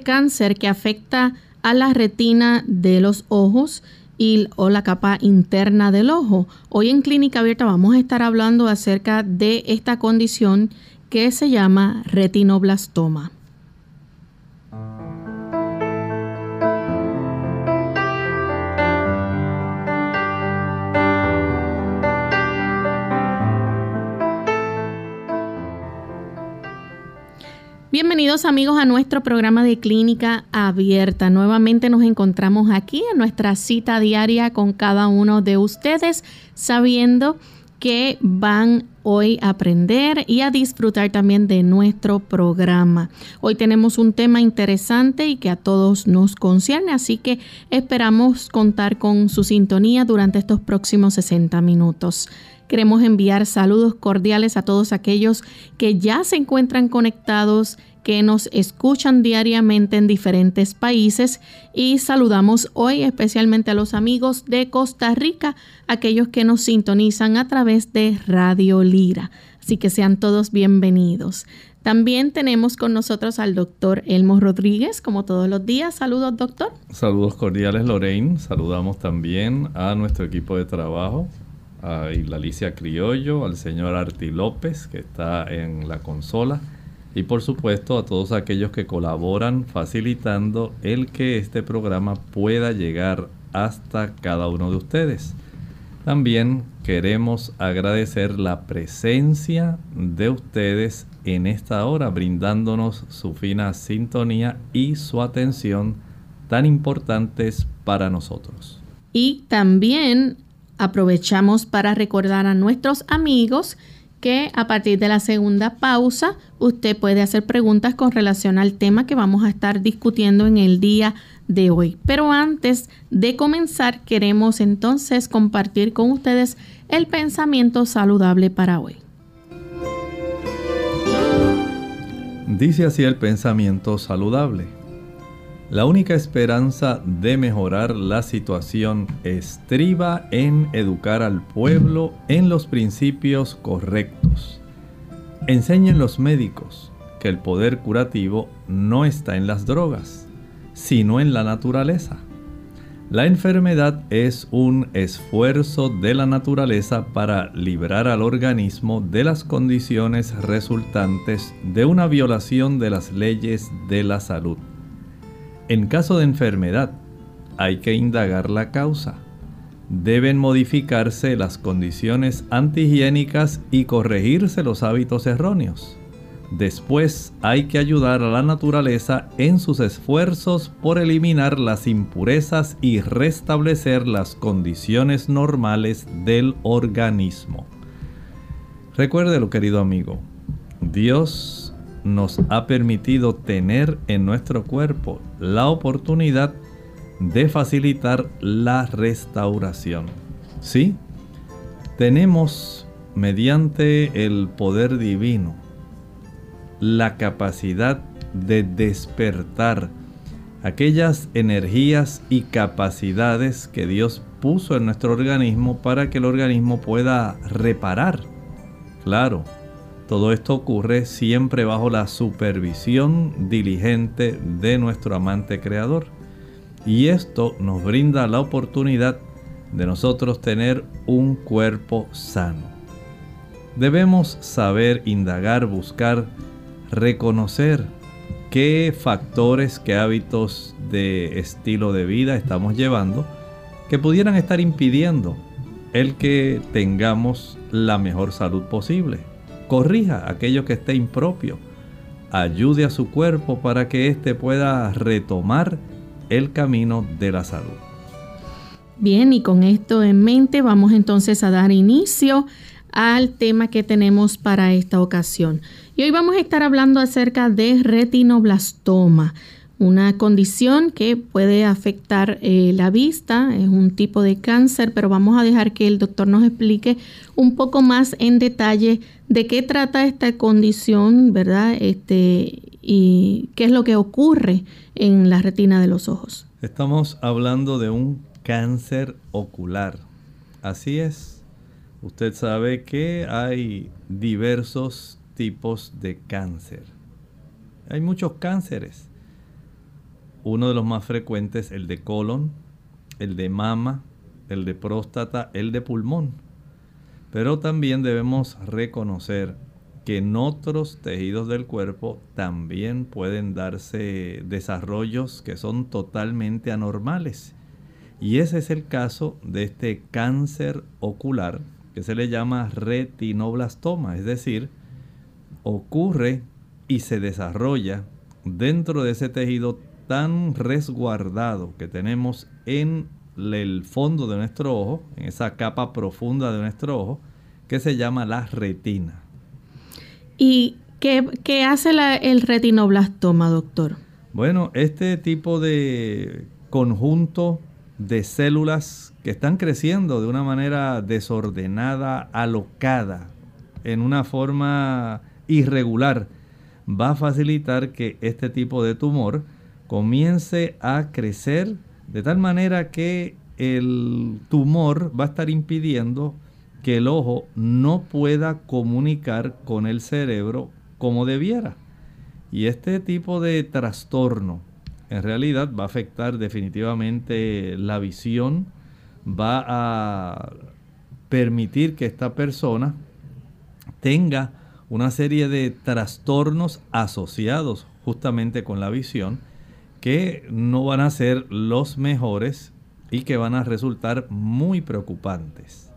Cáncer que afecta a la retina de los ojos y, o la capa interna del ojo. Hoy en Clínica Abierta vamos a estar hablando acerca de esta condición que se llama retinoblastoma. Bienvenidos amigos a nuestro programa de clínica abierta. Nuevamente nos encontramos aquí en nuestra cita diaria con cada uno de ustedes, sabiendo que van hoy a aprender y a disfrutar también de nuestro programa. Hoy tenemos un tema interesante y que a todos nos concierne, así que esperamos contar con su sintonía durante estos próximos 60 minutos. Queremos enviar saludos cordiales a todos aquellos que ya se encuentran conectados, que nos escuchan diariamente en diferentes países y saludamos hoy especialmente a los amigos de Costa Rica, aquellos que nos sintonizan a través de Radio Lira. Así que sean todos bienvenidos. También tenemos con nosotros al doctor Elmo Rodríguez, como todos los días. Saludos, doctor. Saludos cordiales, Lorraine. Saludamos también a nuestro equipo de trabajo, a Alicia Criollo, al señor Arti López, que está en la consola, y por supuesto a todos aquellos que colaboran facilitando el que este programa pueda llegar hasta cada uno de ustedes. También queremos agradecer la presencia de ustedes en esta hora, brindándonos su fina sintonía y su atención tan importantes para nosotros. Y también aprovechamos para recordar a nuestros amigos que a partir de la segunda pausa usted puede hacer preguntas con relación al tema que vamos a estar discutiendo en el día de hoy. Pero antes de comenzar queremos entonces compartir con ustedes el pensamiento saludable para hoy. Dice así el pensamiento saludable. La única esperanza de mejorar la situación estriba en educar al pueblo en los principios correctos. Enseñen los médicos que el poder curativo no está en las drogas, sino en la naturaleza. La enfermedad es un esfuerzo de la naturaleza para librar al organismo de las condiciones resultantes de una violación de las leyes de la salud. En caso de enfermedad, hay que indagar la causa. Deben modificarse las condiciones antihigiénicas y corregirse los hábitos erróneos. Después hay que ayudar a la naturaleza en sus esfuerzos por eliminar las impurezas y restablecer las condiciones normales del organismo. Recuérdelo querido amigo, Dios nos ha permitido tener en nuestro cuerpo la oportunidad de facilitar la restauración. ¿Sí? Tenemos mediante el poder divino la capacidad de despertar, aquellas energías y capacidades que Dios puso en nuestro organismo para que el organismo pueda reparar. Claro, todo esto ocurre siempre bajo la supervisión diligente de nuestro amante creador. Y esto nos brinda la oportunidad de nosotros tener un cuerpo sano. Debemos saber, indagar, buscar, reconocer qué factores, qué hábitos de estilo de vida estamos llevando que pudieran estar impidiendo el que tengamos la mejor salud posible. Corrija aquello que esté impropio. Ayude a su cuerpo para que éste pueda retomar el camino de la salud. Bien, y con esto en mente vamos entonces a dar inicio al tema que tenemos para esta ocasión. Y hoy vamos a estar hablando acerca de retinoblastoma, una condición que puede afectar eh, la vista, es un tipo de cáncer, pero vamos a dejar que el doctor nos explique un poco más en detalle de qué trata esta condición, ¿verdad? Este, y qué es lo que ocurre en la retina de los ojos. Estamos hablando de un cáncer ocular. Así es. Usted sabe que hay diversos tipos de cáncer. Hay muchos cánceres. Uno de los más frecuentes, el de colon, el de mama, el de próstata, el de pulmón. Pero también debemos reconocer que en otros tejidos del cuerpo también pueden darse desarrollos que son totalmente anormales. Y ese es el caso de este cáncer ocular que se le llama retinoblastoma, es decir, ocurre y se desarrolla dentro de ese tejido tan resguardado que tenemos en el fondo de nuestro ojo, en esa capa profunda de nuestro ojo, que se llama la retina. ¿Y qué, hace el retinoblastoma, doctor? Bueno, este tipo de conjunto de células que están creciendo de una manera desordenada, alocada, en una forma irregular, va a facilitar que este tipo de tumor comience a crecer de tal manera que el tumor va a estar impidiendo que el ojo no pueda comunicar con el cerebro como debiera. Y este tipo de trastorno en realidad va a afectar definitivamente la visión, va a permitir que esta persona tenga una serie de trastornos asociados justamente con la visión que no van a ser los mejores y que van a resultar muy preocupantes.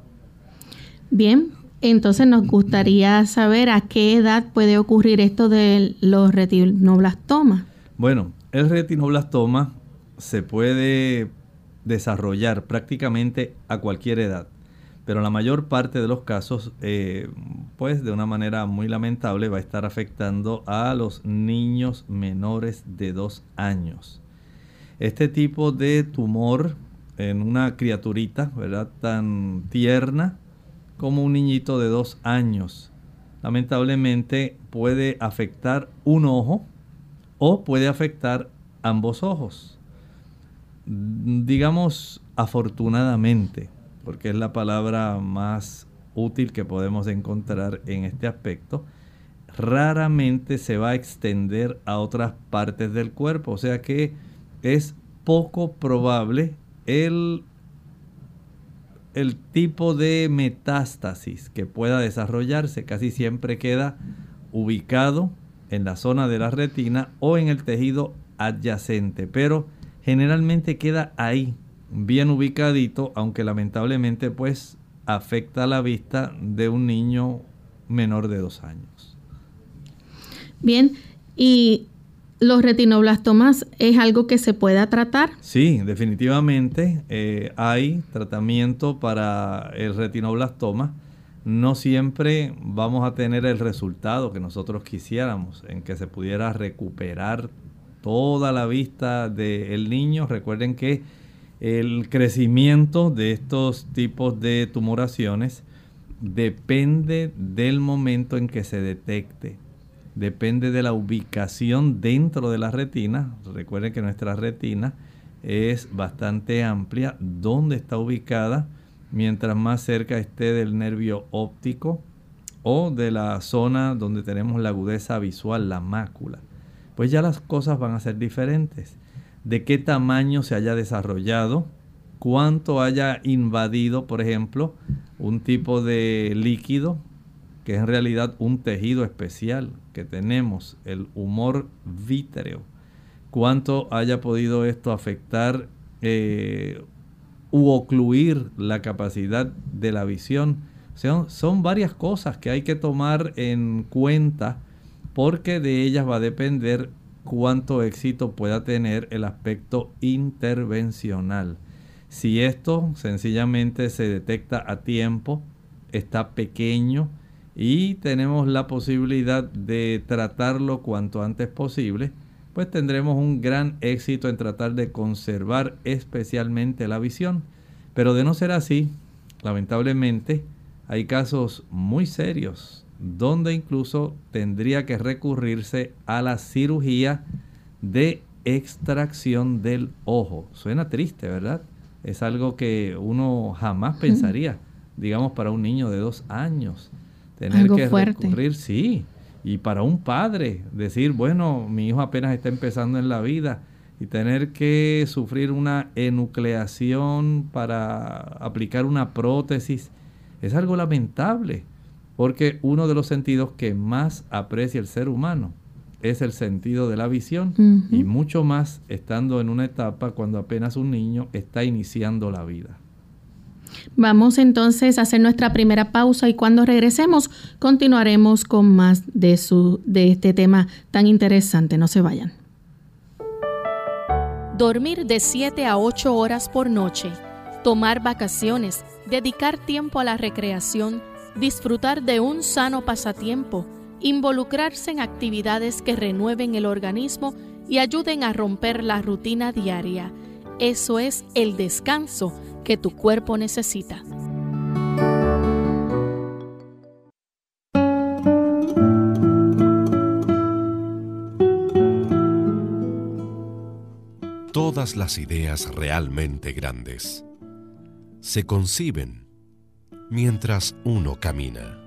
Bien, entonces nos gustaría saber a qué edad puede ocurrir esto de los retinoblastomas. Bueno, el retinoblastoma se puede desarrollar prácticamente a cualquier edad, pero la mayor parte de los casos, eh, pues de una manera muy lamentable, va a estar afectando a los niños menores de dos años. Este tipo de tumor en una criaturita, ¿verdad? Tan tierna, como un niñito de dos años. Lamentablemente puede afectar un ojo o puede afectar ambos ojos. Digamos afortunadamente, porque es la palabra más útil que podemos encontrar en este aspecto, raramente se va a extender a otras partes del cuerpo. O sea que es poco probable el el tipo de metástasis que pueda desarrollarse casi siempre queda ubicado en la zona de la retina o en el tejido adyacente, pero generalmente queda ahí, bien ubicadito, aunque lamentablemente pues afecta la vista de un niño menor de dos años. Bien, y ¿Los retinoblastomas es algo que se pueda tratar? Sí, definitivamente eh, hay tratamiento para el retinoblastoma. No siempre vamos a tener el resultado que nosotros quisiéramos, en que se pudiera recuperar toda la vista del niño. Recuerden que el crecimiento de estos tipos de tumoraciones depende del momento en que se detecte depende de la ubicación dentro de la retina. Recuerden que nuestra retina es bastante amplia. ¿Dónde está ubicada? Mientras más cerca esté del nervio óptico o de la zona donde tenemos la agudeza visual, la mácula, pues ya las cosas van a ser diferentes. De qué tamaño se haya desarrollado, cuánto haya invadido, por ejemplo, un tipo de líquido que es en realidad un tejido especial que tenemos, el humor vítreo. Cuánto haya podido esto afectar eh, u ocluir la capacidad de la visión. son varias cosas que hay que tomar en cuenta porque de ellas va a depender cuánto éxito pueda tener el aspecto intervencional. Si esto sencillamente se detecta a tiempo, está pequeño y tenemos la posibilidad de tratarlo cuanto antes posible, pues tendremos un gran éxito en tratar de conservar especialmente la visión. Pero de no ser así, lamentablemente hay casos muy serios donde incluso tendría que recurrirse a la cirugía de extracción del ojo. Suena triste, ¿verdad? es algo que uno jamás pensaría, digamos, para un niño de dos años. Tener que recurrir, sí, y para un padre, decir, bueno, mi hijo apenas está empezando en la vida y tener que sufrir una enucleación para aplicar una prótesis, es algo lamentable, porque uno de los sentidos que más aprecia el ser humano es el sentido de la visión y mucho más estando en una etapa cuando apenas un niño está iniciando la vida. Vamos entonces a hacer nuestra primera pausa y cuando regresemos continuaremos con más de, su, de este tema tan interesante. No se vayan. Dormir de 7 a 8 horas por noche, tomar vacaciones, dedicar tiempo a la recreación, disfrutar de un sano pasatiempo, involucrarse en actividades que renueven el organismo y ayuden a romper la rutina diaria. Eso es el descanso que tu cuerpo necesita. Todas las ideas realmente grandes se conciben mientras uno camina.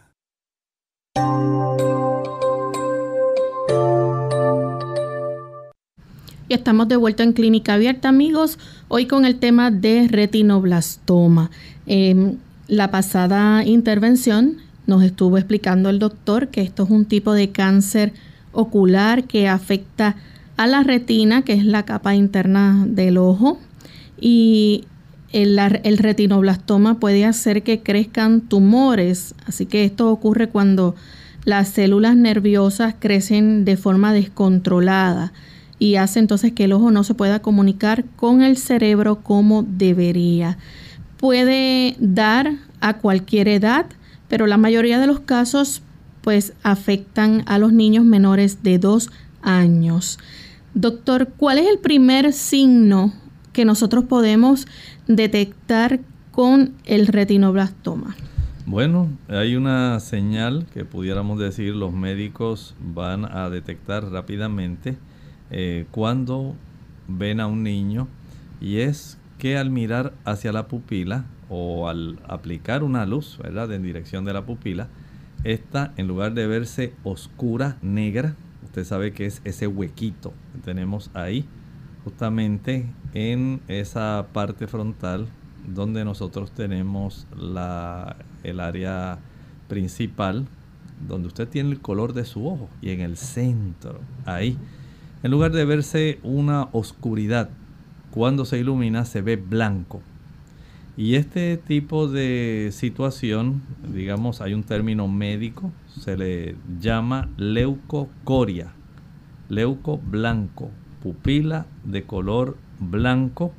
Estamos de vuelta en Clínica Abierta, amigos, hoy con el tema de retinoblastoma. Em, la pasada intervención nos estuvo explicando el doctor que esto es un tipo de cáncer ocular que afecta a la retina, que es la capa interna del ojo, y el, el, retinoblastoma puede hacer que crezcan tumores, así que esto ocurre cuando las células nerviosas crecen de forma descontrolada y hace entonces que el ojo no se pueda comunicar con el cerebro como debería. Puede dar a cualquier edad, pero la mayoría de los casos pues afectan a los niños menores de dos años. Doctor, ¿cuál es el primer signo que nosotros podemos detectar con el retinoblastoma? Bueno, hay una señal que pudiéramos decir los médicos van a detectar rápidamente eh, cuando ven a un niño y es que al mirar hacia la pupila o al aplicar una luz, ¿verdad?, en dirección de la pupila, esta en lugar de verse oscura, negra, usted sabe que es ese huequito que tenemos ahí, justamente en esa parte frontal donde nosotros tenemos la, el área principal, donde usted tiene el color de su ojo y en el centro, ahí, en lugar de verse una oscuridad, cuando se ilumina se ve blanco. Y este tipo de situación, digamos, hay un término médico, se le llama leucocoria, leuco blanco, pupila de color blanco,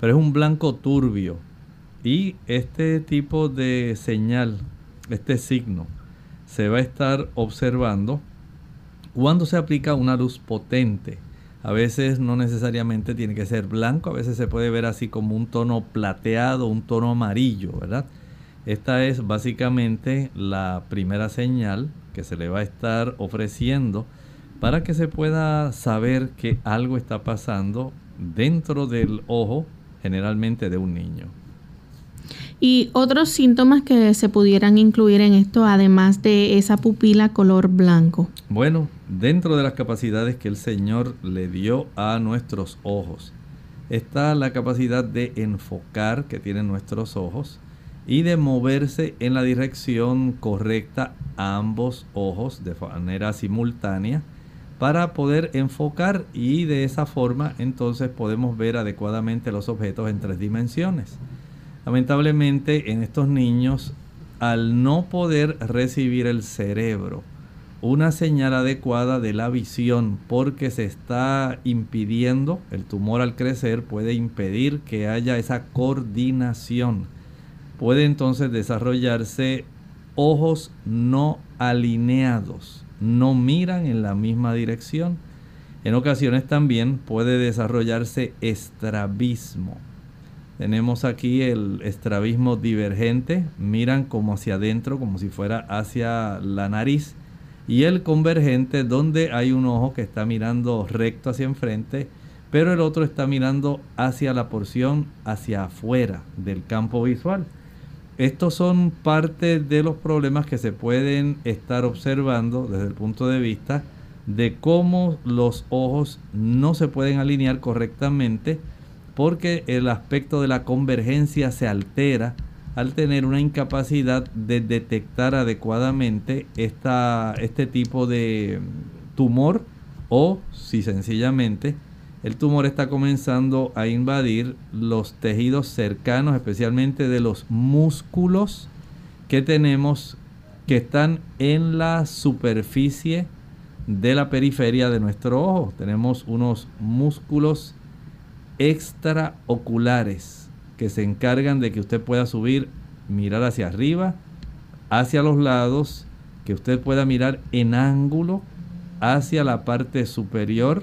pero es un blanco turbio. Y este tipo de señal, este signo, se va a estar observando cuando se aplica una luz potente. A veces no necesariamente tiene que ser blanco, a veces se puede ver así como un tono plateado, un tono amarillo, ¿verdad? Esta es básicamente la primera señal que se le va a estar ofreciendo para que se pueda saber que algo está pasando dentro del ojo, generalmente de un niño. Y otros síntomas que se pudieran incluir en esto, además de esa pupila color blanco. Bueno, dentro de las capacidades que el Señor le dio a nuestros ojos, está la capacidad de enfocar que tienen nuestros ojos y de moverse en la dirección correcta ambos ojos de manera simultánea para poder enfocar y de esa forma entonces podemos ver adecuadamente los objetos en tres dimensiones. Lamentablemente en estos niños al no poder recibir el cerebro una señal adecuada de la visión porque se está impidiendo, el tumor al crecer puede impedir que haya esa coordinación. Puede entonces desarrollarse ojos no alineados no miran en la misma dirección. En ocasiones también puede desarrollarse estrabismo. Tenemos aquí el estrabismo divergente, miran como hacia adentro, como si fuera hacia la nariz. Y el convergente, donde hay un ojo que está mirando recto hacia enfrente, pero el otro está mirando hacia la porción hacia afuera del campo visual. Estos son parte de los problemas que se pueden estar observando desde el punto de vista de cómo los ojos no se pueden alinear correctamente porque el aspecto de la convergencia se altera al tener una incapacidad de detectar adecuadamente esta, este tipo de tumor o si sencillamente el tumor está comenzando a invadir los tejidos cercanos, especialmente de los músculos que tenemos que están en la superficie de la periferia de nuestro ojo. Tenemos unos músculos extraoculares que se encargan de que usted pueda subir, mirar hacia arriba, hacia los lados, que usted pueda mirar en ángulo hacia la parte superior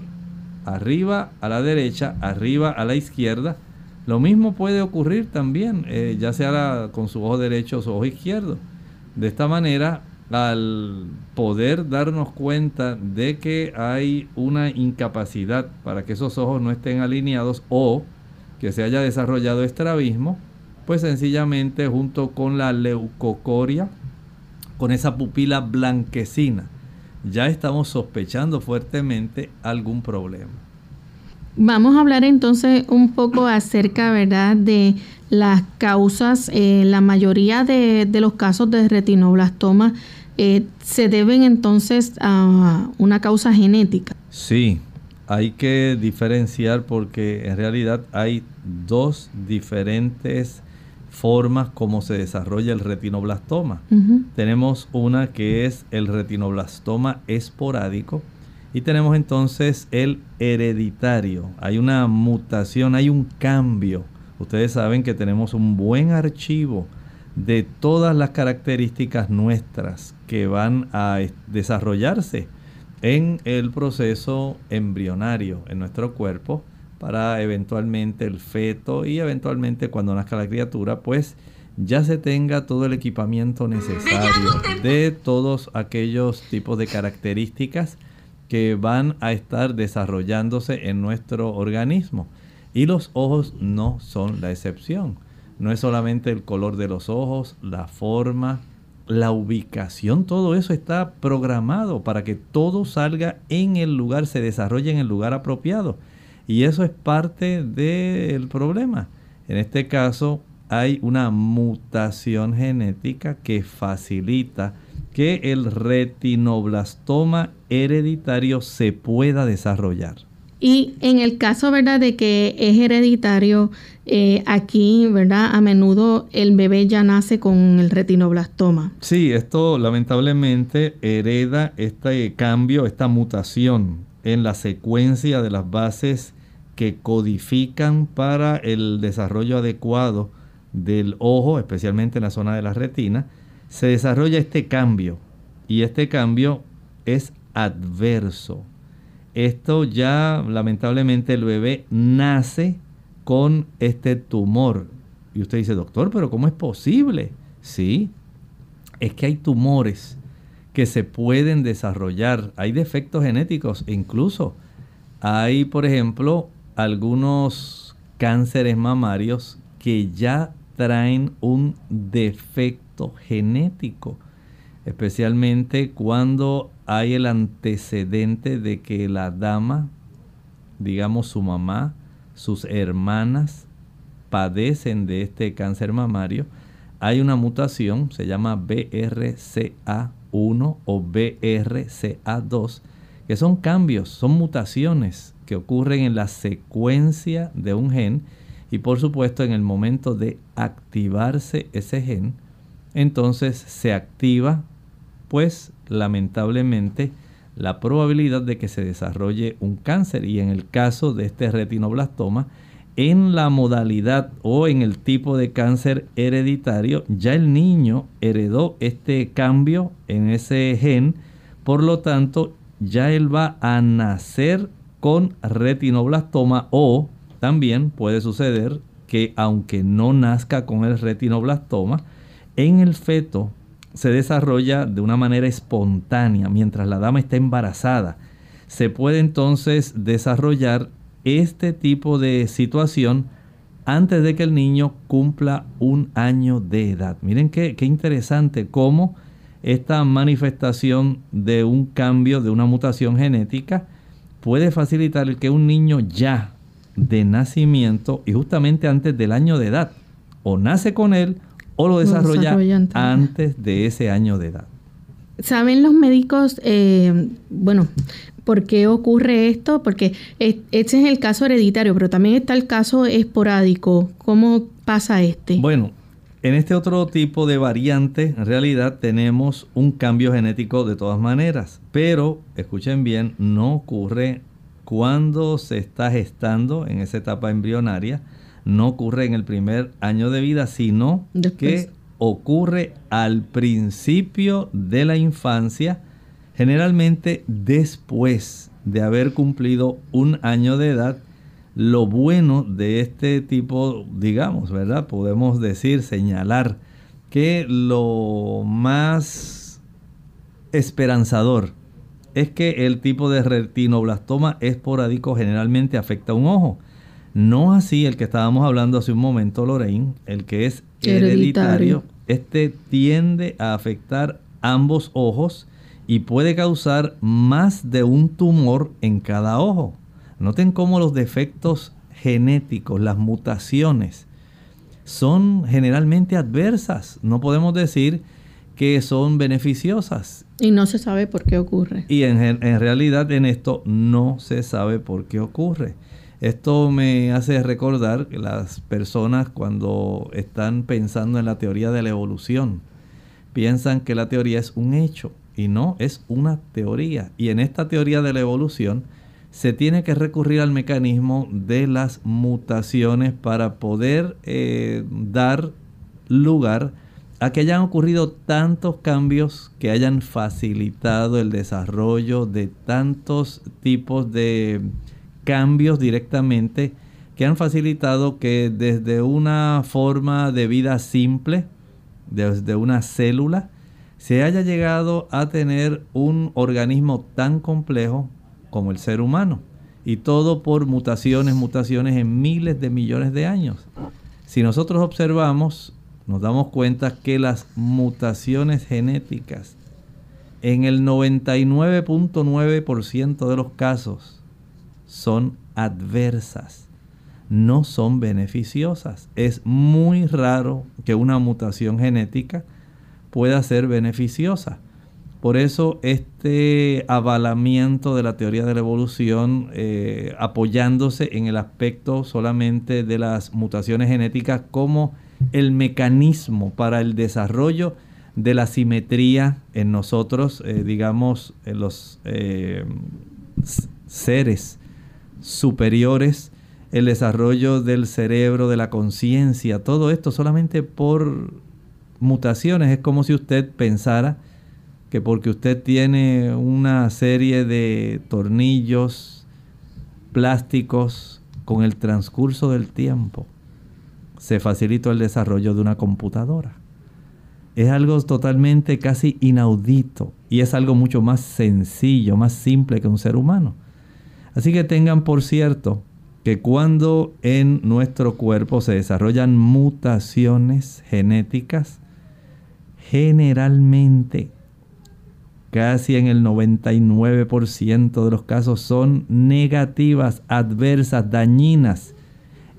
arriba a la derecha, arriba a la izquierda. Lo mismo puede ocurrir también, eh, ya sea con su ojo derecho o su ojo izquierdo. De esta manera, al poder darnos cuenta de que hay una incapacidad para que esos ojos no estén alineados o que se haya desarrollado estrabismo, pues sencillamente junto con la leucocoria, con esa pupila blanquecina, ya estamos sospechando fuertemente algún problema. Vamos a hablar entonces un poco acerca, ¿verdad?, de las causas. Eh, la mayoría de, los casos de retinoblastoma eh, se deben entonces a una causa genética. Sí, hay que diferenciar porque en realidad hay dos diferentes formas como se desarrolla el retinoblastoma. Tenemos una que es el retinoblastoma esporádico y tenemos entonces el hereditario. Hay una mutación, hay un cambio. Ustedes saben que tenemos un buen archivo de todas las características nuestras que van a desarrollarse en el proceso embrionario en nuestro cuerpo para eventualmente el feto y eventualmente cuando nazca la criatura, pues ya se tenga todo el equipamiento necesario de todos aquellos tipos de características que van a estar desarrollándose en nuestro organismo. Y los ojos no son la excepción. No es solamente el color de los ojos, la forma, la ubicación, todo eso está programado para que todo salga en el lugar, se desarrolle en el lugar apropiado. Y eso es parte del problema. En este caso hay una mutación genética que facilita que el retinoblastoma hereditario se pueda desarrollar. Y en el caso, ¿verdad?, de que es hereditario, eh, aquí, ¿verdad?, a menudo el bebé ya nace con el retinoblastoma. Sí, esto lamentablemente hereda este cambio, esta mutación en la secuencia de las bases que codifican para el desarrollo adecuado del ojo, especialmente en la zona de la retina, se desarrolla este cambio y este cambio es adverso esto ya lamentablemente el bebé nace con este tumor. Y usted dice, doctor, pero ¿cómo es posible? Sí, es que hay tumores que se pueden desarrollar, hay defectos genéticos, incluso hay, por ejemplo, algunos cánceres mamarios que ya traen un defecto genético, especialmente cuando hay el antecedente de que la dama, digamos su mamá, sus hermanas, padecen de este cáncer mamario, hay una mutación, se llama BRCA1 o BRCA2, que son cambios, son mutaciones que ocurren en la secuencia de un gen y por supuesto en el momento de activarse ese gen, entonces se activa pues lamentablemente la probabilidad de que se desarrolle un cáncer. Y en el caso de este retinoblastoma en la modalidad o en el tipo de cáncer hereditario ya el niño heredó este cambio en ese gen. Por lo tanto ya él va a nacer con retinoblastoma o también puede suceder que aunque no nazca con el retinoblastoma en el feto se desarrolla de una manera espontánea mientras la dama está embarazada. Se puede entonces desarrollar este tipo de situación antes de que el niño cumpla un año de edad. Miren qué, qué interesante cómo esta manifestación de un cambio, de una mutación genética, puede facilitar que un niño ya de nacimiento y justamente antes del año de edad, o nace con él o lo desarrolla, antes de ese año de edad. ¿Saben los médicos, eh, bueno, por qué ocurre esto? Porque este es el caso hereditario, pero también está el caso esporádico. ¿Cómo pasa este? Bueno, en este otro tipo de variante, en realidad tenemos un cambio genético de todas maneras, pero escuchen bien, no ocurre cuando se está gestando en esa etapa embrionaria, no ocurre en el primer año de vida, sino que ocurre al principio de la infancia, generalmente después de haber cumplido un año de edad. Lo bueno de este tipo, digamos, ¿verdad? Podemos decir, señalar que lo más esperanzador es que el tipo de retinoblastoma esporádico generalmente afecta a un ojo. No así el que estábamos hablando hace un momento, Lorraine, el que es hereditario. Este tiende a afectar ambos ojos y puede causar más de un tumor en cada ojo. Noten cómo los defectos genéticos, las mutaciones, son generalmente adversas. No podemos decir que son beneficiosas. Y no se sabe por qué ocurre. Y en, en realidad en esto no se sabe por qué ocurre. Esto me hace recordar que las personas cuando están pensando en la teoría de la evolución, piensan que la teoría es un hecho y no, es una teoría. Y en esta teoría de la evolución se tiene que recurrir al mecanismo de las mutaciones para poder eh, dar lugar a que hayan ocurrido tantos cambios que hayan facilitado el desarrollo de tantos tipos de cambios directamente que han facilitado que desde una forma de vida simple, desde una célula, se haya llegado a tener un organismo tan complejo como el ser humano. Y todo por mutaciones, mutaciones en miles de millones de años. Si nosotros observamos, nos damos cuenta que las mutaciones genéticas en el 99.9% de los casos son adversas, no son beneficiosas. Es muy raro que una mutación genética pueda ser beneficiosa. Por eso este avalamiento de la teoría de la evolución eh, apoyándose en el aspecto solamente de las mutaciones genéticas como el mecanismo para el desarrollo de la simetría en nosotros, eh, digamos, en los eh, seres superiores, el desarrollo del cerebro, de la conciencia, todo esto solamente por mutaciones. Es como si usted pensara que porque usted tiene una serie de tornillos plásticos con el transcurso del tiempo, se facilitó el desarrollo de una computadora. Es algo totalmente casi inaudito y es algo mucho más sencillo, más simple que un ser humano. Así que tengan por cierto que cuando en nuestro cuerpo se desarrollan mutaciones genéticas, generalmente casi en el 99% de los casos son negativas, adversas, dañinas.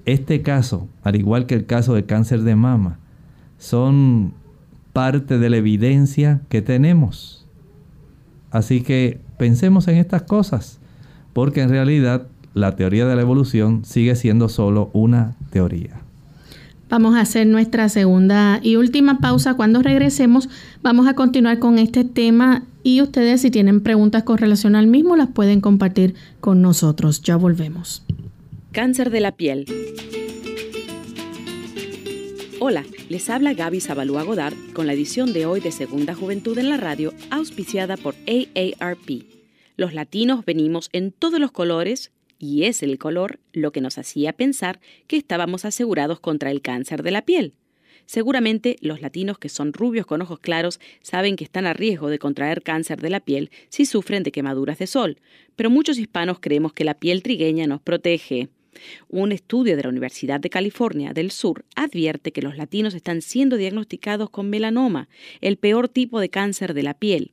Este caso, al igual que el caso de cáncer de mama, son parte de la evidencia que tenemos. Así que pensemos en estas cosas porque en realidad la teoría de la evolución sigue siendo solo una teoría. Vamos a hacer nuestra segunda y última pausa. Cuando regresemos vamos a continuar con este tema y ustedes si tienen preguntas con relación al mismo las pueden compartir con nosotros. Ya volvemos. Cáncer de la piel. Hola, les habla Gaby Zabalúa Godard con la edición de hoy de Segunda Juventud en la Radio, auspiciada por AARP. Los latinos venimos en todos los colores y es el color lo que nos hacía pensar que estábamos asegurados contra el cáncer de la piel. Seguramente los latinos que son rubios con ojos claros saben que están a riesgo de contraer cáncer de la piel si sufren de quemaduras de sol, pero muchos hispanos creemos que la piel trigueña nos protege. Un estudio de la Universidad de California del Sur advierte que los latinos están siendo diagnosticados con melanoma, el peor tipo de cáncer de la piel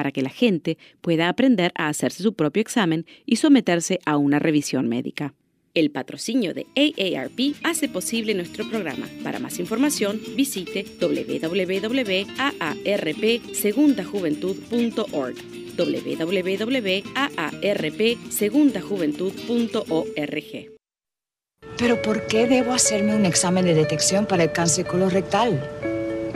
para que la gente pueda aprender a hacerse su propio examen y someterse a una revisión médica. El patrocinio de AARP hace posible nuestro programa. Para más información, visite www.aarpsegundajuventud.org www.aarpsegundajuventud.org ¿Pero por qué debo hacerme un examen de detección para el cáncer colorectal?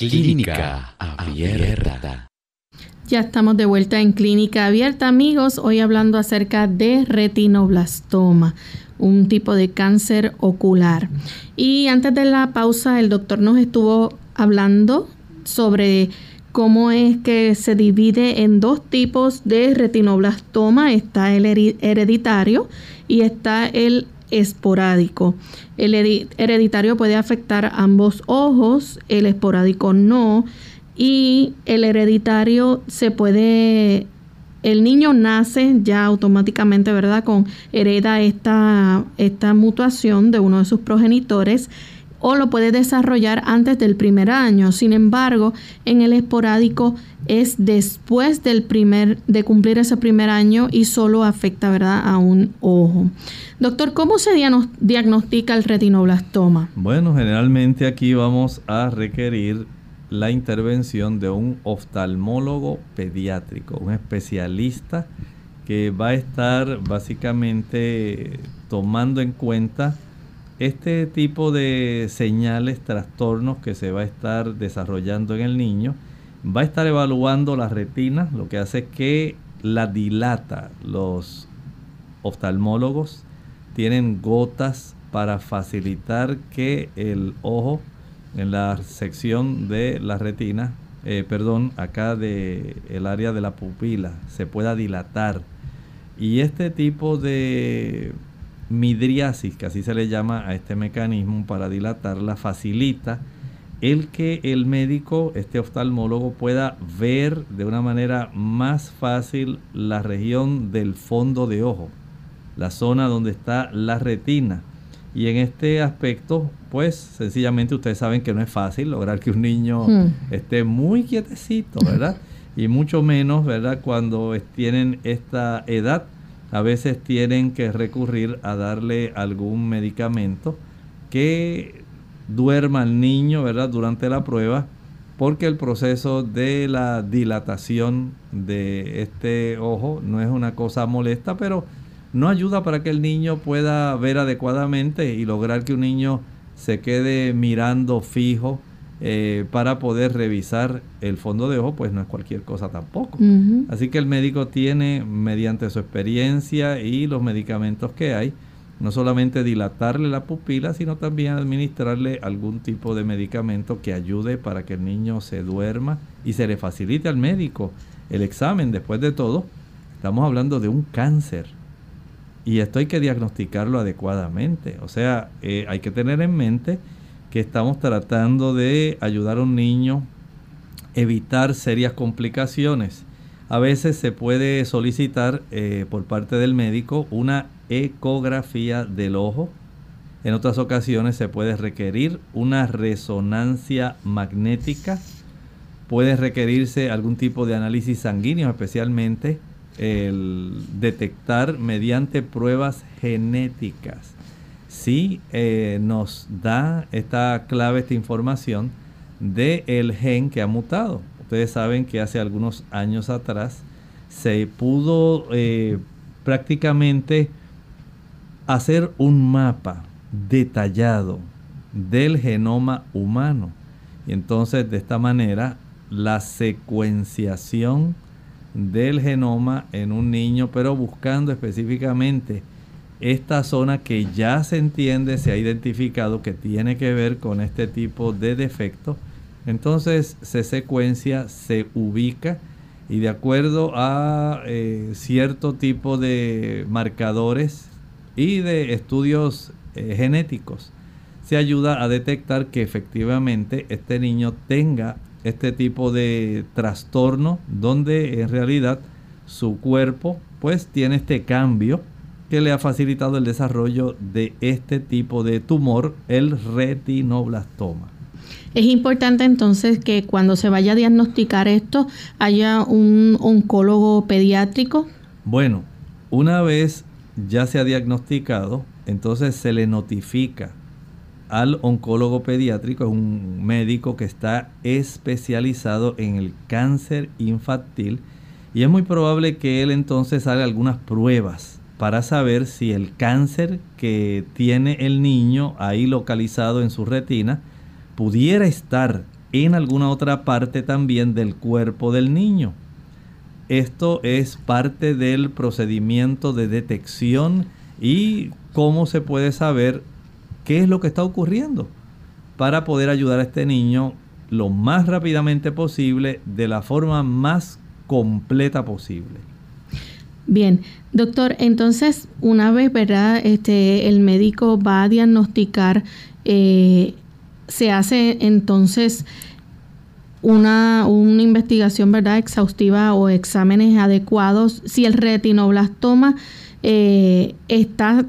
Clínica Abierta. Ya estamos de vuelta en Clínica Abierta, amigos, hoy hablando acerca de retinoblastoma, un tipo de cáncer ocular. Y antes de la pausa, el doctor nos estuvo hablando sobre cómo es que se divide en dos tipos de retinoblastoma. Está el hereditario y está el esporádico. El hereditario puede afectar ambos ojos, el esporádico no y el hereditario se puede el niño nace ya automáticamente, ¿verdad? Con hereda esta, esta mutuación de uno de sus progenitores o lo puede desarrollar antes del primer año. Sin embargo, en el esporádico es después del primer de cumplir ese primer año y solo afecta, ¿verdad?, a un ojo. Doctor, ¿cómo se diagnostica el retinoblastoma? Bueno, generalmente aquí vamos a requerir la intervención de un oftalmólogo pediátrico, un especialista que va a estar básicamente tomando en cuenta este tipo de señales, trastornos que se va a estar desarrollando en el niño. Va a estar evaluando la retina, lo que hace que la dilata. Los oftalmólogos tienen gotas para facilitar que el ojo en la sección de la retina, eh, perdón, acá de el área de la pupila, se pueda dilatar. Y este tipo de midriasis, que así se le llama a este mecanismo para dilatarla, facilita el que el médico, este oftalmólogo, pueda ver de una manera más fácil la región del fondo de ojo, la zona donde está la retina. Y en este aspecto, pues sencillamente ustedes saben que no es fácil lograr que un niño hmm. esté muy quietecito, ¿verdad? Y mucho menos, ¿verdad? Cuando tienen esta edad, a veces tienen que recurrir a darle algún medicamento que duerma al niño, ¿verdad? Durante la prueba, porque el proceso de la dilatación de este ojo no es una cosa molesta, pero no ayuda para que el niño pueda ver adecuadamente y lograr que un niño se quede mirando fijo eh, para poder revisar el fondo de ojo, pues no es cualquier cosa tampoco. Así que el médico tiene, mediante su experiencia y los medicamentos que hay, no solamente dilatarle la pupila, sino también administrarle algún tipo de medicamento que ayude para que el niño se duerma y se le facilite al médico el examen. Después de todo, estamos hablando de un cáncer y esto hay que diagnosticarlo adecuadamente. O sea, eh, hay que tener en mente que estamos tratando de ayudar a un niño evitar serias complicaciones. A veces se puede solicitar eh, por parte del médico una ecografía del ojo. En otras ocasiones se puede requerir una resonancia magnética. Puede requerirse algún tipo de análisis sanguíneo, especialmente el detectar mediante pruebas genéticas. Si eh, nos da esta clave, esta información del el gen que ha mutado. Ustedes saben que hace algunos años atrás se pudo eh, prácticamente hacer un mapa detallado del genoma humano. Y entonces de esta manera la secuenciación del genoma en un niño, pero buscando específicamente esta zona que ya se entiende, se ha identificado que tiene que ver con este tipo de defecto. Entonces se secuencia, se ubica y de acuerdo a eh, cierto tipo de marcadores y de estudios eh, genéticos. Se ayuda a detectar que efectivamente este niño tenga este tipo de trastorno donde en realidad su cuerpo pues tiene este cambio que le ha facilitado el desarrollo de este tipo de tumor, el retinoblastoma. Es importante entonces que cuando se vaya a diagnosticar esto haya un oncólogo pediátrico. Bueno, una vez ya se ha diagnosticado, entonces se le notifica al oncólogo pediátrico, es un médico que está especializado en el cáncer infantil y es muy probable que él entonces haga algunas pruebas para saber si el cáncer que tiene el niño ahí localizado en su retina pudiera estar en alguna otra parte también del cuerpo del niño. Esto es parte del procedimiento de detección y cómo se puede saber qué es lo que está ocurriendo para poder ayudar a este niño lo más rápidamente posible, de la forma más completa posible. Bien, doctor, entonces una vez, ¿verdad? Este, el médico va a diagnosticar, eh, se hace entonces una, una investigación, ¿verdad? Exhaustiva o exámenes adecuados. Si el retinoblastoma eh, está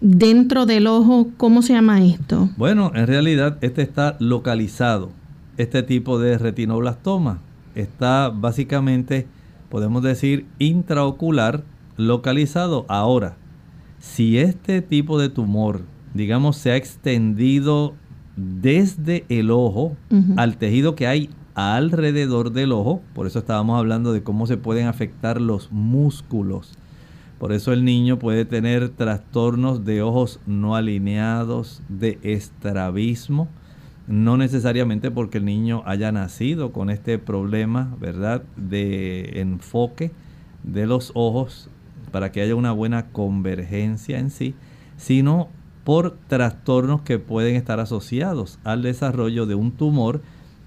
dentro del ojo, ¿cómo se llama esto? Bueno, en realidad este está localizado, este tipo de retinoblastoma. Está básicamente, podemos decir, intraocular localizado. Ahora, si este tipo de tumor, digamos, se ha extendido desde el ojo al tejido que hay alrededor del ojo, por eso estábamos hablando de cómo se pueden afectar los músculos por eso el niño puede tener trastornos de ojos no alineados, de estrabismo, no necesariamente porque el niño haya nacido con este problema, ¿verdad?, de enfoque de los ojos para que haya una buena convergencia en sí, sino por trastornos que pueden estar asociados al desarrollo de un tumor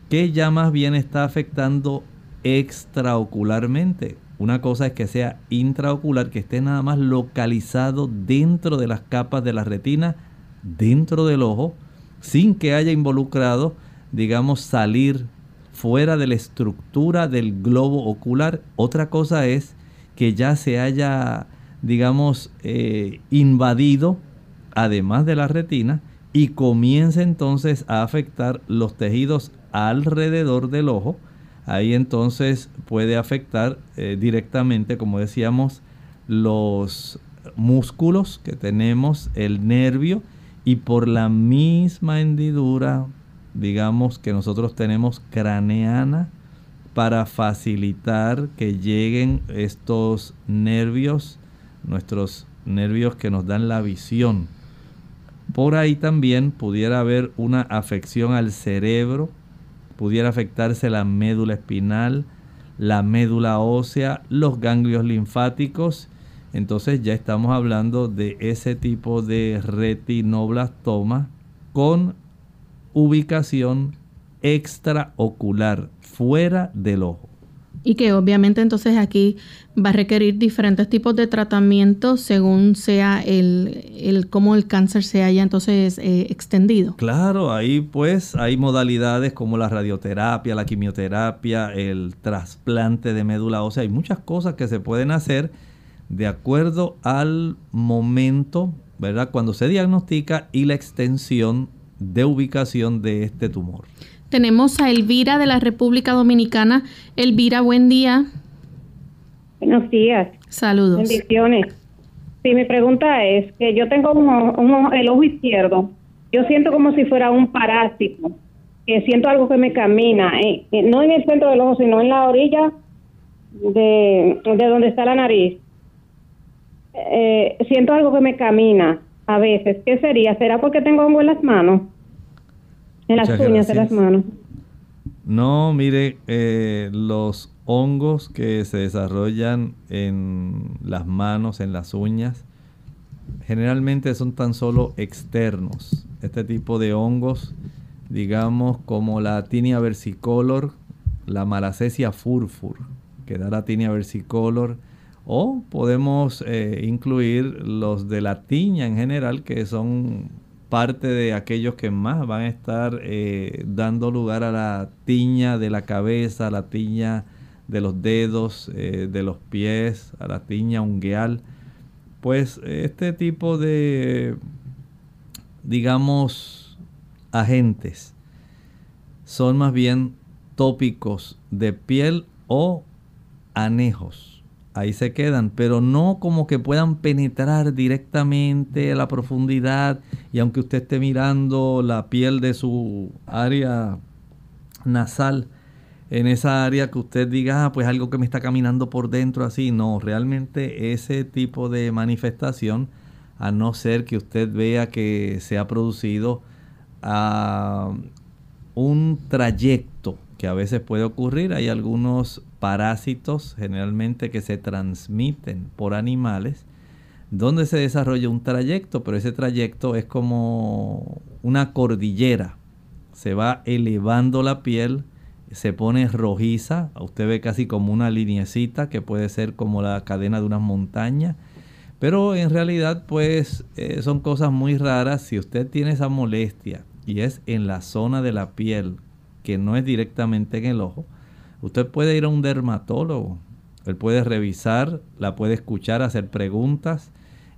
que ya más bien está afectando extraocularmente una cosa es que sea intraocular, que esté nada más localizado dentro de las capas de la retina, dentro del ojo, sin que haya involucrado, digamos, salir fuera de la estructura del globo ocular. Otra cosa es que ya se haya, digamos, eh, invadido, además de la retina, y comience entonces a afectar los tejidos alrededor del ojo, Ahí entonces puede afectar eh, directamente, como decíamos, los músculos que tenemos, el nervio, y por la misma hendidura, digamos, que nosotros tenemos craneana, para facilitar que lleguen estos nervios, nuestros nervios que nos dan la visión. Por ahí también pudiera haber una afección al cerebro, pudiera afectarse la médula espinal, la médula ósea, los ganglios linfáticos. Entonces ya estamos hablando de ese tipo de retinoblastoma con ubicación extraocular, fuera del ojo y que obviamente entonces aquí va a requerir diferentes tipos de tratamientos según sea el, el cómo el cáncer se haya entonces eh, extendido. Claro, ahí pues hay modalidades como la radioterapia, la quimioterapia, el trasplante de médula ósea, hay muchas cosas que se pueden hacer de acuerdo al momento, ¿verdad? Cuando se diagnostica y la extensión de ubicación de este tumor. Tenemos a Elvira de la República Dominicana. Elvira, buen día. Buenos días. Saludos. Bendiciones. Sí, mi pregunta es que yo tengo el ojo izquierdo. Yo siento como si fuera un parásito. Que siento algo que me camina. Eh, eh, no en el centro del ojo, sino en la orilla de, donde está la nariz. Eh, siento algo que me camina a veces. ¿Qué sería? ¿Será porque tengo hongo en las manos? En las uñas de las manos. No, mire, eh, los hongos que se desarrollan en las manos, en las uñas, generalmente son tan solo externos. Este tipo de hongos, digamos como la tinea versicolor, la malacesia furfur, que da la tinea versicolor, O podemos eh, incluir los de la tiña en general, que son parte de aquellos que más van a estar eh, dando lugar a la tiña de la cabeza, a la tiña de los dedos, eh, de los pies, a la tiña ungueal. Pues este tipo de, digamos, agentes son más bien tópicos de piel o anejos. Ahí se quedan, pero no como que puedan penetrar directamente a la profundidad y aunque usted esté mirando la piel de su área nasal, en esa área que usted diga, ah, pues algo que me está caminando por dentro así. No, realmente ese tipo de manifestación, a no ser que usted vea que se ha producido a un trayecto que a veces puede ocurrir. Hay algunos parásitos generalmente que se transmiten por animales donde se desarrolla un trayecto, pero ese trayecto es como una cordillera. Se va elevando la piel, se pone rojiza, usted ve casi como una lineecita que puede ser como la cadena de unas montañas. Pero en realidad pues eh, son cosas muy raras. Si usted tiene esa molestia y es en la zona de la piel que no es directamente en el ojo, usted puede ir a un dermatólogo. Él puede revisar, la puede escuchar, hacer preguntas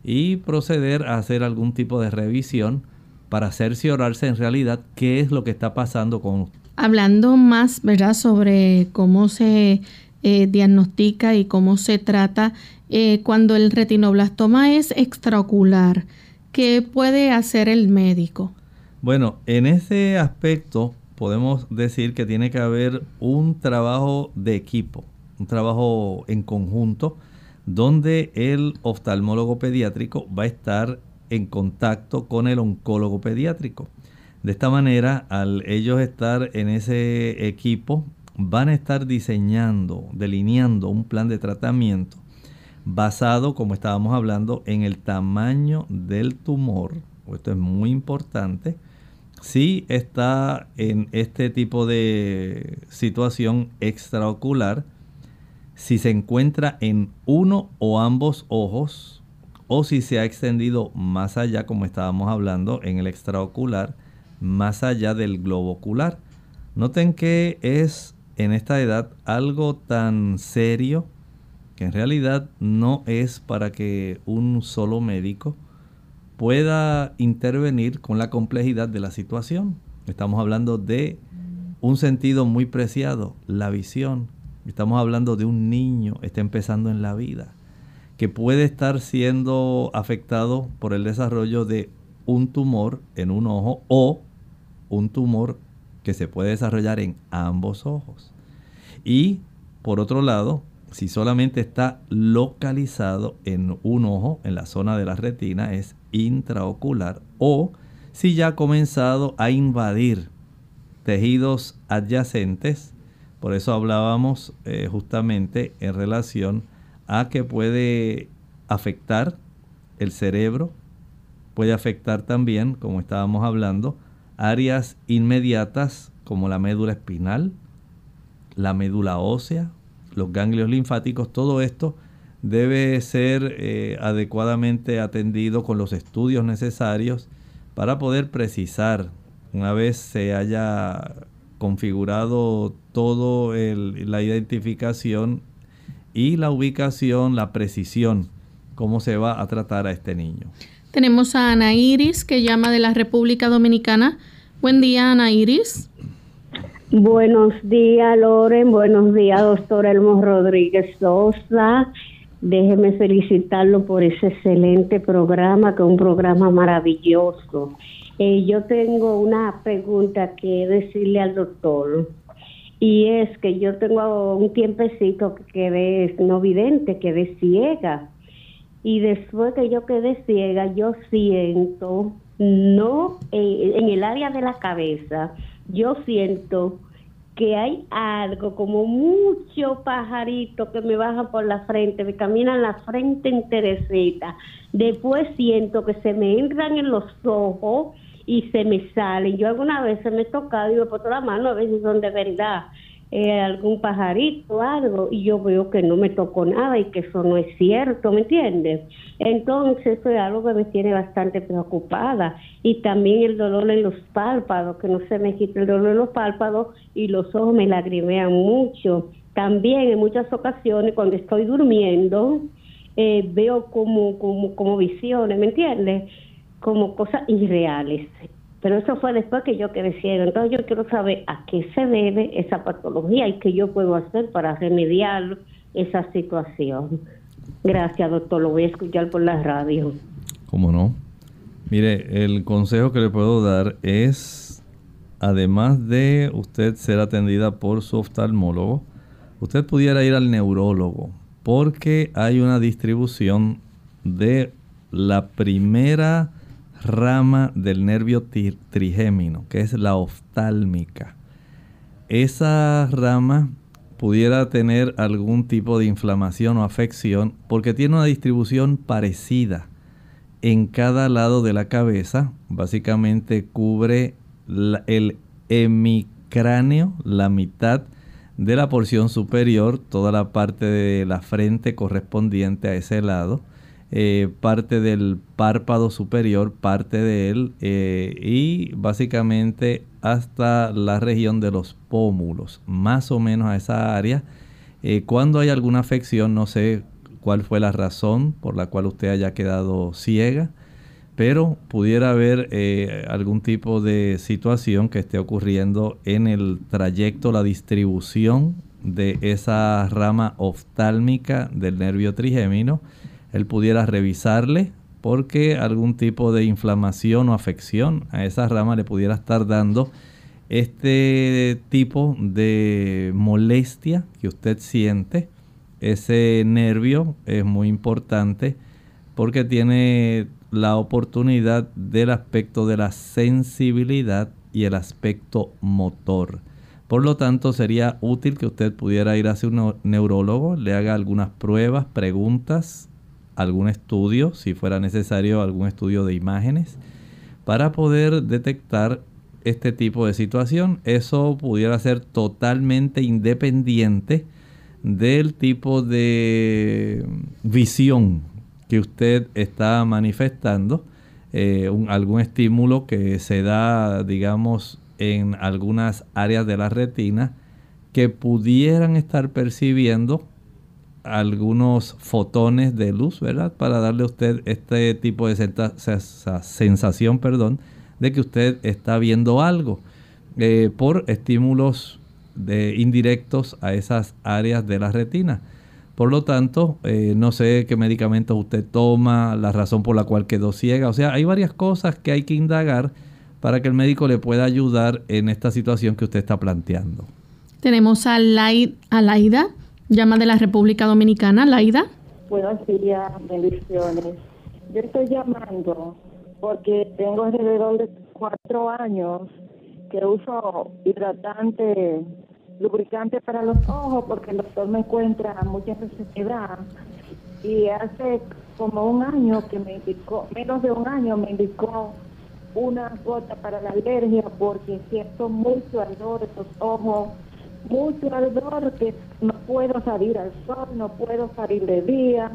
y proceder a hacer algún tipo de revisión para cerciorarse en realidad qué es lo que está pasando con usted. Hablando más, ¿verdad?, sobre cómo se eh, diagnostica y cómo se trata eh, cuando el retinoblastoma es extraocular. ¿Qué puede hacer el médico? Bueno, en ese aspecto podemos decir que tiene que haber un trabajo de equipo, un trabajo en conjunto, donde el oftalmólogo pediátrico va a estar en contacto con el oncólogo pediátrico. De esta manera, al ellos estar en ese equipo, van a estar diseñando, delineando un plan de tratamiento basado, como estábamos hablando, en el tamaño del tumor. Esto es muy importante si está en este tipo de situación extraocular, si se encuentra en uno o ambos ojos, o si se ha extendido más allá, como estábamos hablando, en el extraocular, más allá del globo ocular. Noten que es en esta edad algo tan serio que en realidad no es para que un solo médico pueda intervenir con la complejidad de la situación. Estamos hablando de un sentido muy preciado, la visión. Estamos hablando de un niño, está empezando en la vida, que puede estar siendo afectado por el desarrollo de un tumor en un ojo o un tumor que se puede desarrollar en ambos ojos. Y por otro lado, si solamente está localizado en un ojo, en la zona de la retina, es intraocular o si ya ha comenzado a invadir tejidos adyacentes. Por eso hablábamos eh, justamente en relación a que puede afectar el cerebro, puede afectar también, como estábamos hablando, áreas inmediatas como la médula espinal, la médula ósea, los ganglios linfáticos, todo esto debe ser eh, adecuadamente atendido con los estudios necesarios para poder precisar, una vez se haya configurado todo la identificación y la ubicación, la precisión, cómo se va a tratar a este niño. Tenemos a Ana Iris que llama de la República Dominicana. Buen día, Ana Iris. Buenos días, Loren. Buenos días, doctor Elmo Rodríguez Sosa. Déjeme felicitarlo por ese excelente programa, que es un programa maravilloso. Eh, yo tengo una pregunta que decirle al doctor. Y es que yo tengo un tiempecito que quedé no vidente, quedé ciega. Y después que yo quedé ciega, yo siento, no eh, en el área de la cabeza, yo siento que hay algo como mucho pajarito que me baja por la frente, me caminan la frente enterecita. Después siento que se me entran en los ojos y se me salen. Yo alguna vez se me he tocado y me he puesto la mano, a veces son de verdad. Eh, algún pajarito, algo, y yo veo que no me tocó nada y que eso no es cierto, ¿me entiendes? Entonces eso es algo que me tiene bastante preocupada. Y también el dolor en los párpados, que no se me quita el dolor en los párpados y los ojos me lagrimean mucho. También en muchas ocasiones cuando estoy durmiendo eh, veo como, como, como visiones, ¿me entiendes? Como cosas irreales. Pero eso fue después que yo crecí. Entonces yo quiero saber a qué se debe esa patología y qué yo puedo hacer para remediar esa situación. Gracias, doctor. Lo voy a escuchar por la radio. ¿Cómo no? Mire, el consejo que le puedo dar es, además de usted ser atendida por su oftalmólogo, usted pudiera ir al neurólogo, porque hay una distribución de la primera rama del nervio trigémino, que es la oftálmica. Esa rama pudiera tener algún tipo de inflamación o afección porque tiene una distribución parecida en cada lado de la cabeza. Básicamente cubre el hemicráneo, la mitad de la porción superior, toda la parte de la frente correspondiente a ese lado eh, parte del párpado superior, parte de él eh, y básicamente hasta la región de los pómulos, más o menos a esa área. Eh, cuando hay alguna afección, no sé cuál fue la razón por la cual usted haya quedado ciega, pero pudiera haber algún tipo de situación que esté ocurriendo en el trayecto, la distribución de esa rama oftálmica del nervio trigémino él pudiera revisarle porque algún tipo de inflamación o afección a esa rama le pudiera estar dando este tipo de molestia que usted siente. Ese nervio es muy importante porque tiene la oportunidad del aspecto de la sensibilidad y el aspecto motor. Por lo tanto, sería útil que usted pudiera ir a un neurólogo, le haga algunas pruebas, preguntas, algún estudio, si fuera necesario algún estudio de imágenes, para poder detectar este tipo de situación. Eso pudiera ser totalmente independiente del tipo de visión que usted está manifestando, eh, algún estímulo que se da, digamos, en algunas áreas de la retina que pudieran estar percibiendo algunos fotones de luz, ¿verdad? Para darle a usted este tipo de sensación, perdón, de que usted está viendo algo eh, por estímulos de, indirectos a esas áreas de la retina. Por lo tanto, eh, no sé qué medicamentos usted toma, la razón por la cual quedó ciega. O sea, hay varias cosas que hay que indagar para que el médico le pueda ayudar en esta situación que usted está planteando. Tenemos a, a Laida Llama de la República Dominicana, Laida. Buenos días, bendiciones. Yo estoy llamando porque tengo alrededor de cuatro años que uso hidratante, lubricante para los ojos porque el doctor me encuentra mucha resequedad y hace como un año que me indicó, menos de un año me indicó una gota para la alergia porque siento mucho ardor estos ojos mucho ardor que no puedo salir al sol, no puedo salir de día.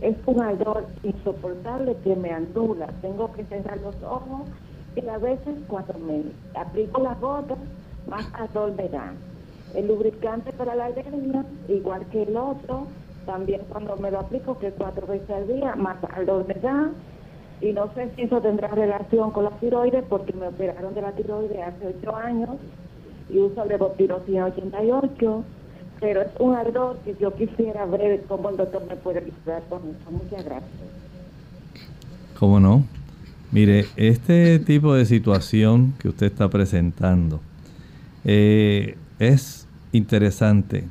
Es un ardor insoportable que me anula. Tengo que cerrar los ojos y a veces cuando me aplico las gotas, más ardor me da. El lubricante para la alergia, igual que el otro, también cuando me lo aplico, que cuatro veces al día, más ardor me da. Y no sé si eso tendrá relación con la tiroides, porque me operaron de la tiroides hace ocho años y uso levotiroxina 88, pero es un ardor que yo quisiera ver cómo el doctor me puede ayudar con eso. Muchas gracias. ¿Cómo no? Mire, este tipo de situación que usted está presentando eh, es interesante.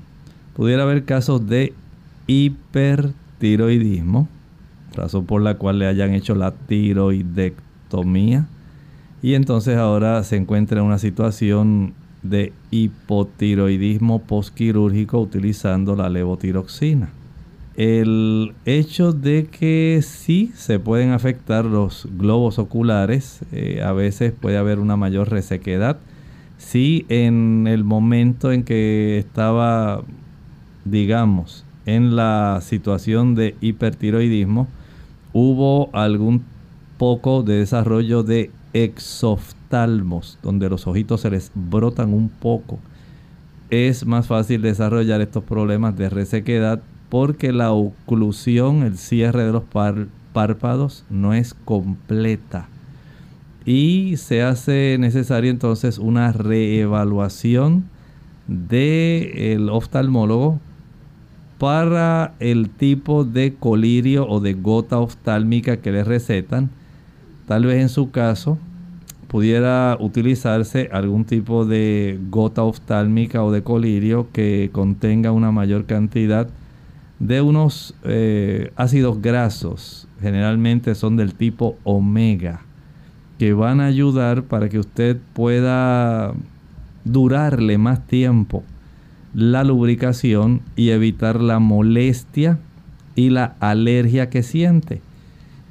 Pudiera haber casos de hipertiroidismo, razón por la cual le hayan hecho la tiroidectomía, y entonces ahora se encuentra en una situación de hipotiroidismo postquirúrgico utilizando la levotiroxina. El hecho de que sí se pueden afectar los globos oculares, eh, a veces puede haber una mayor resequedad. Si en el momento en que estaba, digamos, en la situación de hipertiroidismo, hubo algún poco de desarrollo de exoftalmos, donde los ojitos se les brotan un poco. Es más fácil desarrollar estos problemas de resequedad porque la oclusión, el cierre de los párpados, no es completa. Y se hace necesaria entonces una reevaluación del oftalmólogo para el tipo de colirio o de gota oftálmica que le recetan. Tal vez en su caso pudiera utilizarse algún tipo de gota oftálmica o de colirio que contenga una mayor cantidad de unos eh, ácidos grasos, generalmente son del tipo omega, que van a ayudar para que usted pueda durarle más tiempo la lubricación y evitar la molestia y la alergia que siente.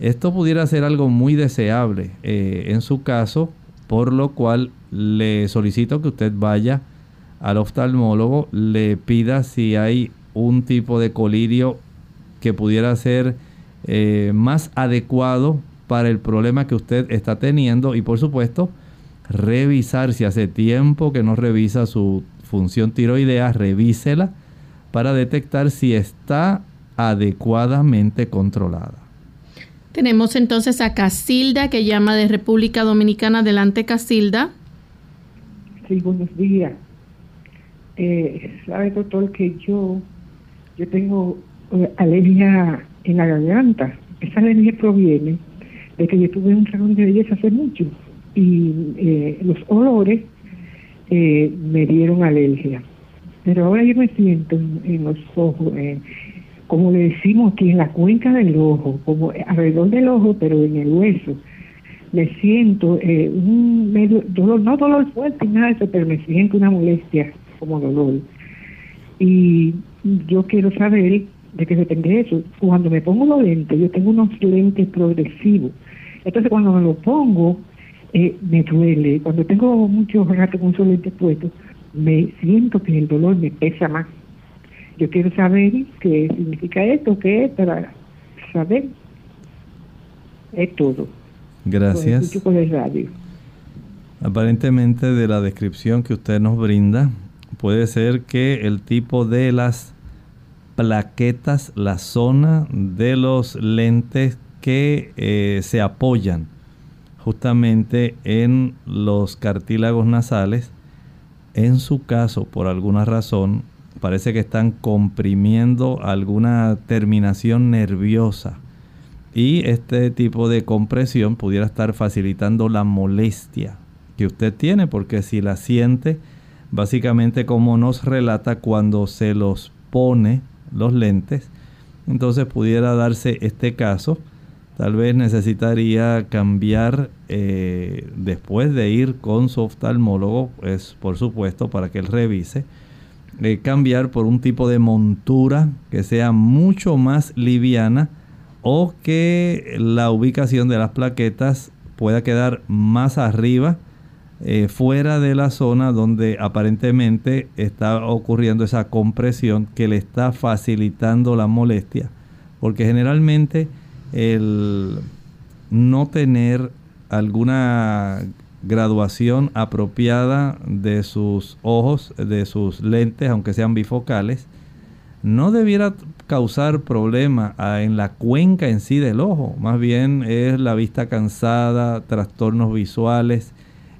Esto pudiera ser algo muy deseable eh, en su caso, por lo cual le solicito que usted vaya al oftalmólogo, le pida si hay un tipo de colirio que pudiera ser eh, más adecuado para el problema que usted está teniendo y por supuesto revisar si hace tiempo que no revisa su función tiroidea, revísela para detectar si está adecuadamente controlada. Tenemos entonces a Casilda que llama de República Dominicana. Adelante, Casilda. Sí, buenos días. Eh, sabe, doctor, que yo, yo tengo eh, alergia en la garganta. Esa alergia proviene de que yo tuve un salón de belleza hace mucho y eh, los olores eh, me dieron alergia. Pero ahora yo me siento en, los ojos, eh, como le decimos aquí, en la cuenca del ojo, como alrededor del ojo, pero en el hueso. Me siento eh, un medio dolor, no dolor fuerte, nada de eso, pero me siento una molestia como dolor. Y yo quiero saber de qué depende de eso. Cuando me pongo los lentes, yo tengo unos lentes progresivos. Entonces cuando me lo pongo, eh, me duele. Cuando tengo mucho rato con esos lentes puestos, me siento que el dolor me pesa más. Yo quiero saber qué significa esto, qué es, para saber. Es todo. Gracias. radio. Aparentemente de la descripción que usted nos brinda, puede ser que el tipo de las plaquetas, la zona de los lentes que eh, se apoyan justamente en los cartílagos nasales. En su caso, por alguna razón, parece que están comprimiendo alguna terminación nerviosa. Y este tipo de compresión pudiera estar facilitando la molestia que usted tiene, porque si la siente, básicamente como nos relata cuando se los pone los lentes, entonces pudiera darse este caso Tal vez necesitaría cambiar eh, después de ir con su oftalmólogo, pues por supuesto para que él revise, cambiar por un tipo de montura que sea mucho más liviana o que la ubicación de las plaquetas pueda quedar más arriba, eh, fuera de la zona donde aparentemente está ocurriendo esa compresión que le está facilitando la molestia, porque generalmente el no tener alguna graduación apropiada de sus ojos, de sus lentes, aunque sean bifocales, no debiera causar problema en la cuenca en sí del ojo. Más bien es la vista cansada, trastornos visuales,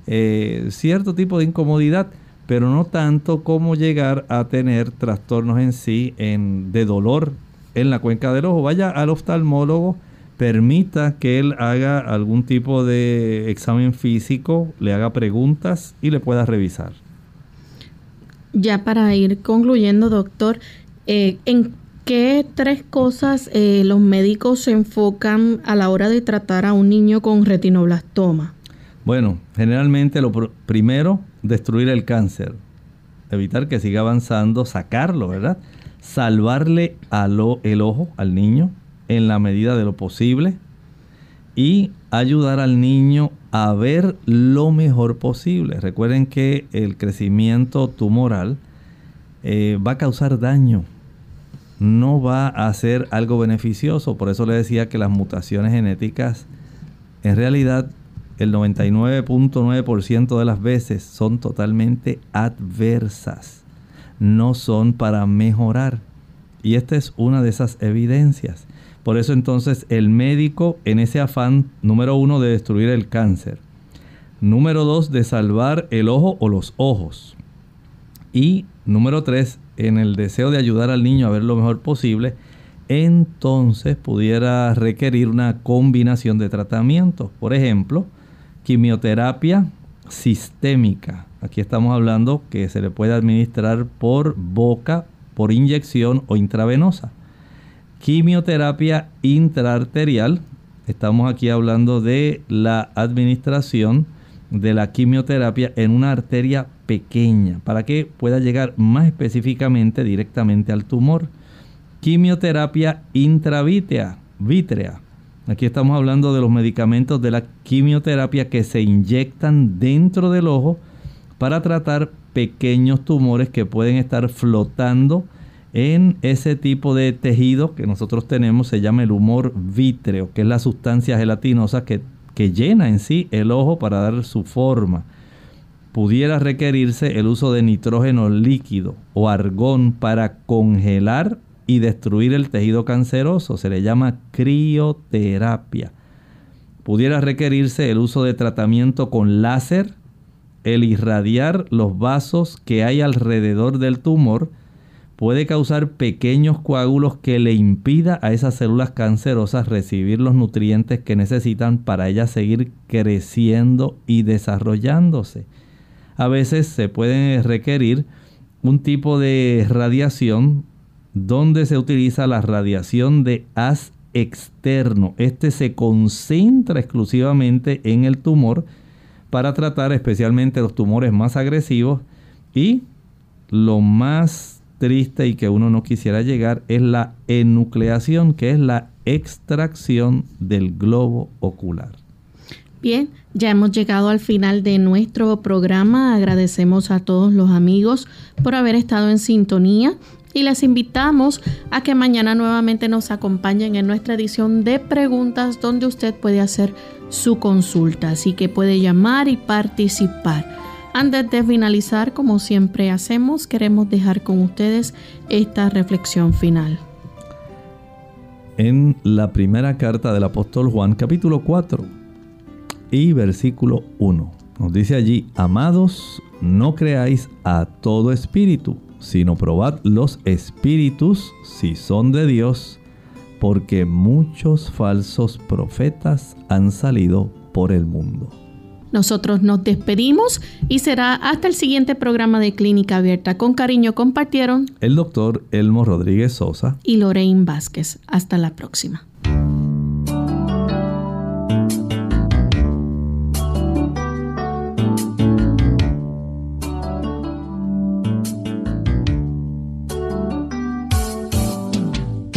eh, cierto tipo de incomodidad, pero no tanto como llegar a tener trastornos en sí en, de dolor en la cuenca del ojo. Vaya al oftalmólogo, permita que él haga algún tipo de examen físico, le haga preguntas y le pueda revisar. Ya para ir concluyendo, doctor, eh, ¿en qué tres cosas eh, los médicos se enfocan a la hora de tratar a un niño con retinoblastoma? Bueno, generalmente lo primero, destruir el cáncer, evitar que siga avanzando, sacarlo, ¿verdad? salvarle el ojo al niño en la medida de lo posible y ayudar al niño a ver lo mejor posible. Recuerden que el crecimiento tumoral eh, va a causar daño, no va a ser algo beneficioso. Por eso le decía que las mutaciones genéticas, en realidad, el 99.9% de las veces son totalmente adversas, no son para mejorar. Y esta es una de esas evidencias. Por eso entonces el médico en ese afán, número uno, de destruir el cáncer. Número dos, de salvar el ojo o los ojos. Y número tres, en el deseo de ayudar al niño a ver lo mejor posible, entonces pudiera requerir una combinación de tratamientos. Por ejemplo, quimioterapia sistémica. Aquí estamos hablando que se le puede administrar por boca, por inyección o intravenosa quimioterapia intraarterial. Estamos aquí hablando de la administración de la quimioterapia en una arteria pequeña para que pueda llegar más específicamente directamente al tumor. Quimioterapia intravítrea, vítrea. Aquí estamos hablando de los medicamentos de la quimioterapia que se inyectan dentro del ojo para tratar pequeños tumores que pueden estar flotando en ese tipo de tejido que nosotros tenemos se llama el humor vítreo, que es la sustancia gelatinosa que, que llena en sí el ojo para dar su forma. Pudiera requerirse el uso de nitrógeno líquido o argón para congelar y destruir el tejido canceroso. Se le llama crioterapia. Pudiera requerirse el uso de tratamiento con láser, el irradiar los vasos que hay alrededor del tumor, puede causar pequeños coágulos que le impida a esas células cancerosas recibir los nutrientes que necesitan para ellas seguir creciendo y desarrollándose. A veces se puede requerir un tipo de radiación donde se utiliza la radiación de haz externo. Este se concentra exclusivamente en el tumor para tratar especialmente los tumores más agresivos y lo más triste y que uno no quisiera llegar es la enucleación, que es la extracción del globo ocular. Bien, ya hemos llegado al final de nuestro programa. Agradecemos a todos los amigos por haber estado en sintonía y les invitamos a que mañana nuevamente nos acompañen en nuestra edición de preguntas donde usted puede hacer su consulta, así que puede llamar y participar. Antes de finalizar, como siempre hacemos, queremos dejar con ustedes esta reflexión final. En la primera carta del apóstol Juan, capítulo 4 y versículo 1, nos dice allí, amados, no creáis a todo espíritu, sino probad los espíritus si son de Dios, porque muchos falsos profetas han salido por el mundo. Nosotros nos despedimos y será hasta el siguiente programa de Clínica Abierta. Con cariño compartieron el doctor Elmo Rodríguez Sosa y Lorraine Vázquez. Hasta la próxima.